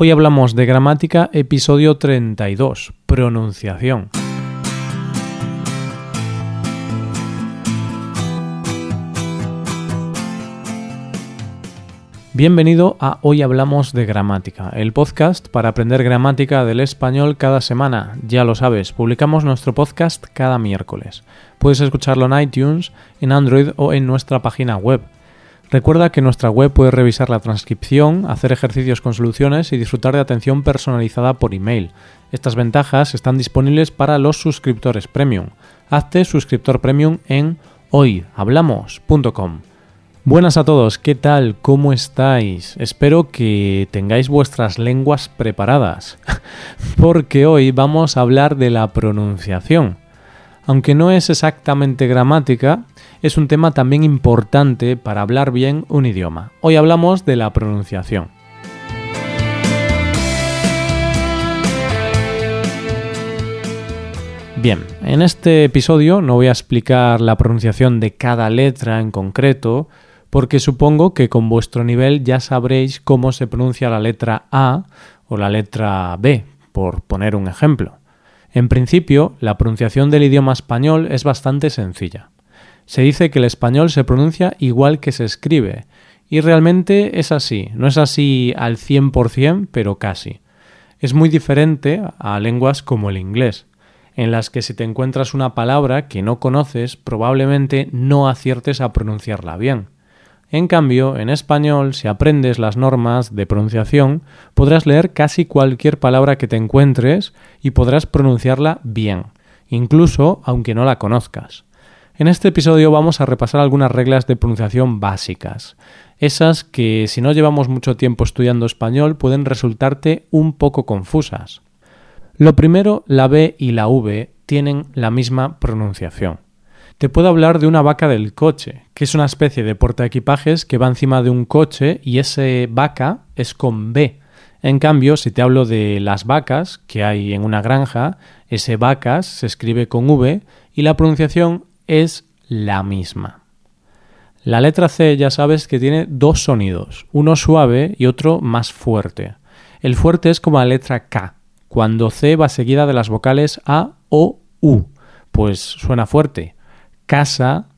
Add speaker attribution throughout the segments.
Speaker 1: Hoy hablamos de gramática, episodio 32, pronunciación. Bienvenido a Hoy Hablamos de Gramática, el podcast para aprender gramática del español cada semana. Ya lo sabes, publicamos nuestro podcast cada miércoles. Puedes escucharlo en iTunes, en Android o en nuestra página web Recuerda que nuestra web puedes revisar la transcripción, hacer ejercicios con soluciones y disfrutar de atención personalizada por email. Estas ventajas están disponibles para los suscriptores premium. Hazte suscriptor premium en hoyhablamos.com. Buenas a todos, ¿qué tal? ¿Cómo estáis? Espero que tengáis vuestras lenguas preparadas, porque hoy vamos a hablar de la pronunciación. Aunque no es exactamente gramática, es un tema también importante para hablar bien un idioma. Hoy hablamos de la pronunciación. Bien, en este episodio no voy a explicar la pronunciación de cada letra en concreto, porque supongo que con vuestro nivel ya sabréis cómo se pronuncia la letra A o la letra B, por poner un ejemplo. En principio, la pronunciación del idioma español es bastante sencilla. Se dice que el español se pronuncia igual que se escribe, y realmente es así, no es así al 100%, pero casi. Es muy diferente a lenguas como el inglés, en las que si te encuentras una palabra que no conoces, probablemente no aciertes a pronunciarla bien. En cambio, en español, si aprendes las normas de pronunciación, podrás leer casi cualquier palabra que te encuentres y podrás pronunciarla bien, incluso aunque no la conozcas. En este episodio vamos a repasar algunas reglas de pronunciación básicas, esas que si no llevamos mucho tiempo estudiando español pueden resultarte un poco confusas. Lo primero, la B y la V tienen la misma pronunciación. Te puedo hablar de una vaca del coche, que es una especie de portaequipajes que va encima de un coche y ese vaca es con B. En cambio, si te hablo de las vacas que hay en una granja, ese vacas se escribe con V y la pronunciación es la misma. La letra C ya sabes que tiene dos sonidos, uno suave y otro más fuerte. El fuerte es como la letra K, cuando C va seguida de las vocales A, O, U, pues suena fuerte. Casa,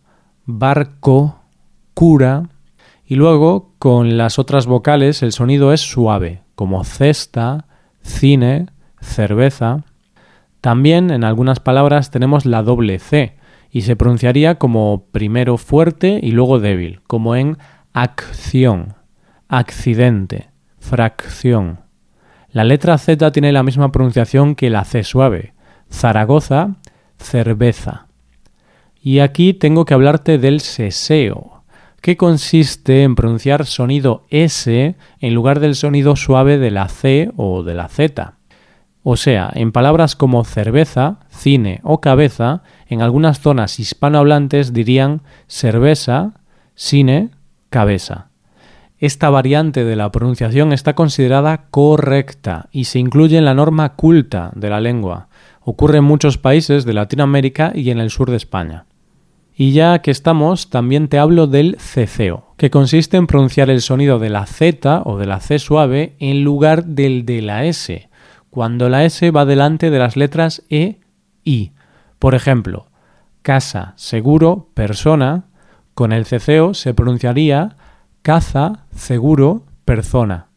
Speaker 1: barco, cura. Y luego con las otras vocales el sonido es suave, como cesta, cine, cerveza. También en algunas palabras tenemos la doble C, y se pronunciaría como primero fuerte y luego débil, como en acción, accidente, fracción. La letra Z tiene la misma pronunciación que la C suave, Zaragoza, cerveza. Y aquí tengo que hablarte del seseo, que consiste en pronunciar sonido S en lugar del sonido suave de la C o de la Z. O sea, en palabras como cerveza, cine o cabeza, en algunas zonas hispanohablantes dirían cerveza, cine, cabeza. Esta variante de la pronunciación está considerada correcta y se incluye en la norma culta de la lengua. Ocurre en muchos países de Latinoamérica y en el sur de España. Y ya que estamos, también te hablo del ceceo, que consiste en pronunciar el sonido de la Z o de la C suave en lugar del de la S, cuando la S va delante de las letras E, I. Por ejemplo, casa, seguro, persona, con el ceceo se pronunciaría caza, seguro, persona.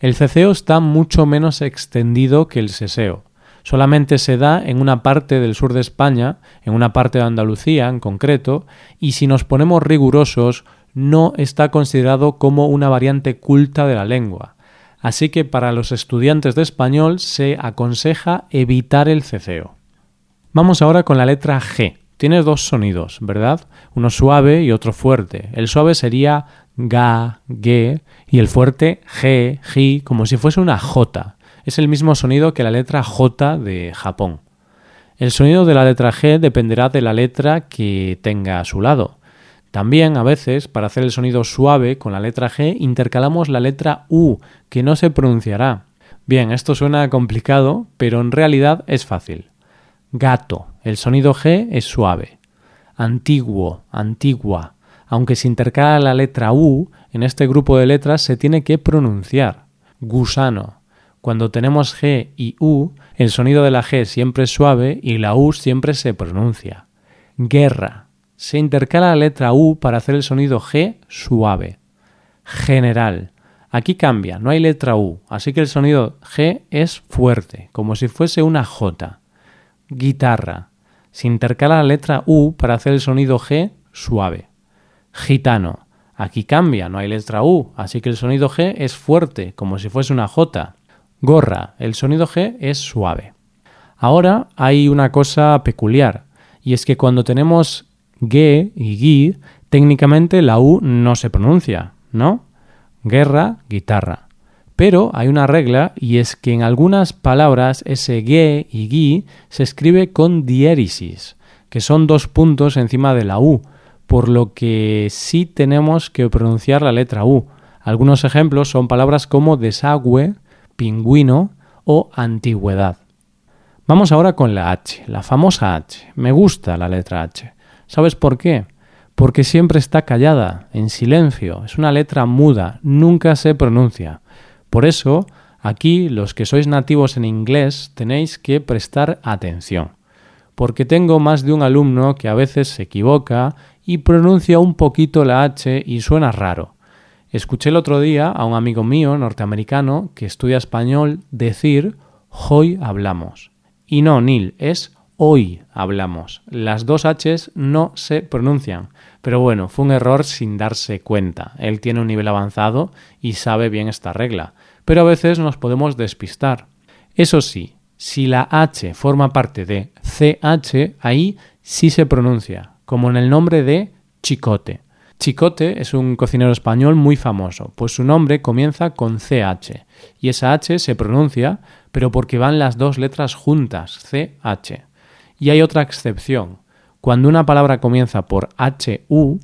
Speaker 1: El ceceo está mucho menos extendido que el seseo. Solamente se da en una parte del sur de España, en una parte de Andalucía en concreto, y si nos ponemos rigurosos, no está considerado como una variante culta de la lengua. Así que para los estudiantes de español se aconseja evitar el ceceo. Vamos ahora con la letra G. Tiene dos sonidos, ¿verdad? Uno suave y otro fuerte. El suave sería ga, ge y el fuerte g, ji, como si fuese una J. Es el mismo sonido que la letra J de Japón. El sonido de la letra G dependerá de la letra que tenga a su lado. También, a veces, para hacer el sonido suave con la letra G, intercalamos la letra U, que no se pronunciará. Bien, esto suena complicado, pero en realidad es fácil. Gato. El sonido G es suave. Antiguo, antigua. Aunque se intercala la letra U, en este grupo de letras se tiene que pronunciar. Gusano. Cuando tenemos G y U, el sonido de la G siempre es suave y la U siempre se pronuncia. Guerra. Se intercala la letra U para hacer el sonido G suave. General. Aquí cambia, no hay letra U, así que el sonido G es fuerte, como si fuese una J. Guitarra. Se intercala la letra U para hacer el sonido G suave. Gitano. Aquí cambia, no hay letra U, así que el sonido G es fuerte, como si fuese una J. Gorra. El sonido G es suave. Ahora hay una cosa peculiar, y es que cuando tenemos G y GUI, técnicamente la U no se pronuncia, ¿no? Guerra, guitarra. Pero hay una regla y es que en algunas palabras ese G y GUI se escribe con diéresis, que son dos puntos encima de la U, por lo que sí tenemos que pronunciar la letra U. Algunos ejemplos son palabras como desagüe, pingüino o antigüedad. Vamos ahora con la H, la famosa H. Me gusta la letra H. ¿Sabes por qué? Porque siempre está callada, en silencio, es una letra muda, nunca se pronuncia. Por eso, aquí los que sois nativos en inglés tenéis que prestar atención, porque tengo más de un alumno que a veces se equivoca y pronuncia un poquito la H y suena raro. Escuché el otro día a un amigo mío norteamericano que estudia español decir hoy hablamos. Y no, Neil, es hoy hablamos. Las dos Hs no se pronuncian. Pero bueno, fue un error sin darse cuenta. Él tiene un nivel avanzado y sabe bien esta regla. Pero a veces nos podemos despistar. Eso sí, si la H forma parte de CH, ahí sí se pronuncia, como en el nombre de Chicote. Chicote es un cocinero español muy famoso, pues su nombre comienza con CH, y esa H se pronuncia, pero porque van las dos letras juntas, CH. Y hay otra excepción. Cuando una palabra comienza por HU,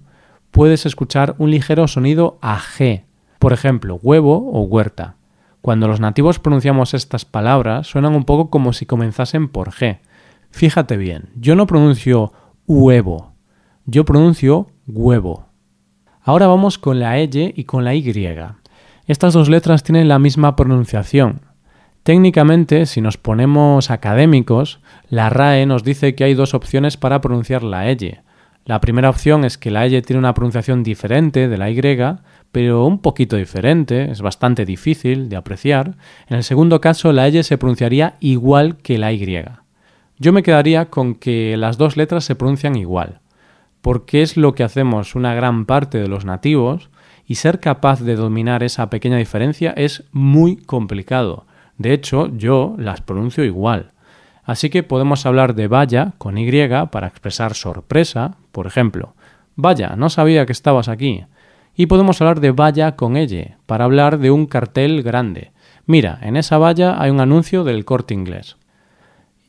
Speaker 1: puedes escuchar un ligero sonido a G, por ejemplo, huevo o huerta. Cuando los nativos pronunciamos estas palabras, suenan un poco como si comenzasen por G. Fíjate bien, yo no pronuncio huevo, yo pronuncio huevo. Ahora vamos con la Y y con la Y. Estas dos letras tienen la misma pronunciación, Técnicamente, si nos ponemos académicos, la RAE nos dice que hay dos opciones para pronunciar la Y. La primera opción es que la Y tiene una pronunciación diferente de la Y, pero un poquito diferente, es bastante difícil de apreciar. En el segundo caso, la Y se pronunciaría igual que la Y. Yo me quedaría con que las dos letras se pronuncian igual, porque es lo que hacemos una gran parte de los nativos, y ser capaz de dominar esa pequeña diferencia es muy complicado de hecho, yo las pronuncio igual. Así que podemos hablar de vaya con Y para expresar sorpresa, por ejemplo, vaya, no sabía que estabas aquí. Y podemos hablar de vaya con ella para hablar de un cartel grande. Mira, en esa valla hay un anuncio del corte inglés.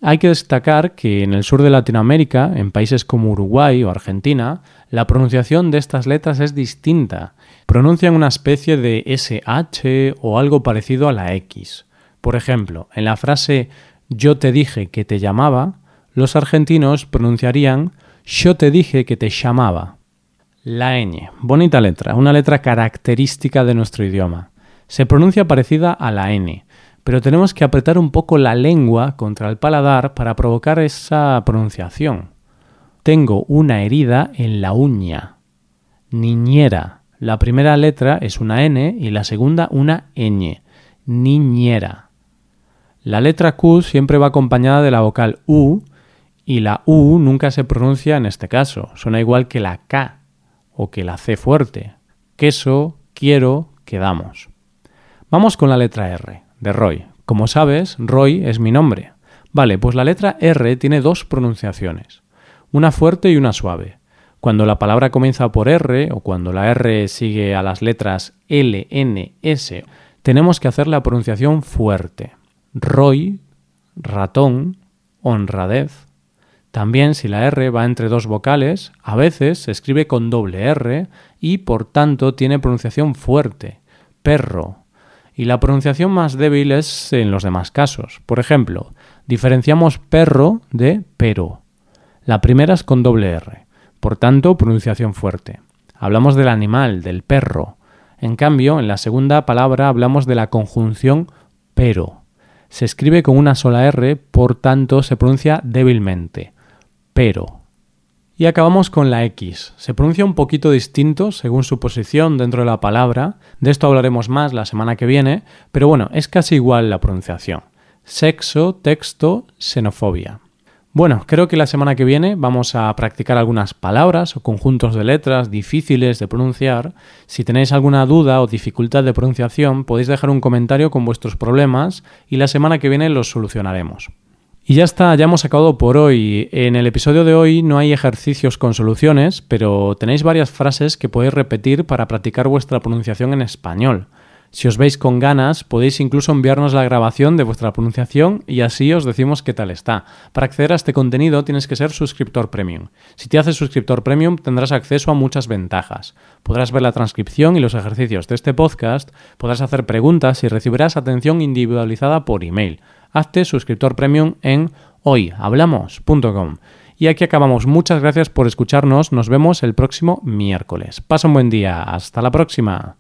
Speaker 1: Hay que destacar que en el sur de Latinoamérica, en países como Uruguay o Argentina, la pronunciación de estas letras es distinta. Pronuncian una especie de SH o algo parecido a la X. Por ejemplo, en la frase yo te dije que te llamaba, los argentinos pronunciarían yo te dije que te llamaba. La ñ, bonita letra, una letra característica de nuestro idioma. Se pronuncia parecida a la n, pero tenemos que apretar un poco la lengua contra el paladar para provocar esa pronunciación. Tengo una herida en la uña. Niñera. La primera letra es una n y la segunda una ñ. Niñera. La letra Q siempre va acompañada de la vocal U y la U nunca se pronuncia en este caso. Suena igual que la K o que la C fuerte. Queso, quiero, quedamos. Vamos con la letra R, de Roy. Como sabes, Roy es mi nombre. Vale, pues la letra R tiene dos pronunciaciones, una fuerte y una suave. Cuando la palabra comienza por R o cuando la R sigue a las letras L, N, S, tenemos que hacer la pronunciación fuerte. Roy, ratón, honradez. También si la R va entre dos vocales, a veces se escribe con doble R y por tanto tiene pronunciación fuerte, perro. Y la pronunciación más débil es en los demás casos. Por ejemplo, diferenciamos perro de pero. La primera es con doble R, por tanto pronunciación fuerte. Hablamos del animal, del perro. En cambio, en la segunda palabra hablamos de la conjunción pero. Se escribe con una sola R, por tanto se pronuncia débilmente. Pero. Y acabamos con la X. Se pronuncia un poquito distinto según su posición dentro de la palabra. De esto hablaremos más la semana que viene, pero bueno, es casi igual la pronunciación. Sexo, texto, xenofobia. Bueno, creo que la semana que viene vamos a practicar algunas palabras o conjuntos de letras difíciles de pronunciar. Si tenéis alguna duda o dificultad de pronunciación, podéis dejar un comentario con vuestros problemas y la semana que viene los solucionaremos. Y ya está, ya hemos acabado por hoy. En el episodio de hoy no hay ejercicios con soluciones, pero tenéis varias frases que podéis repetir para practicar vuestra pronunciación en español. Si os veis con ganas, podéis incluso enviarnos la grabación de vuestra pronunciación y así os decimos qué tal está. Para acceder a este contenido tienes que ser suscriptor premium. Si te haces suscriptor premium tendrás acceso a muchas ventajas. Podrás ver la transcripción y los ejercicios de este podcast, podrás hacer preguntas y recibirás atención individualizada por email. Hazte suscriptor premium en hoyhablamos.com. Y aquí acabamos. Muchas gracias por escucharnos. Nos vemos el próximo miércoles. Pasa un buen día. Hasta la próxima.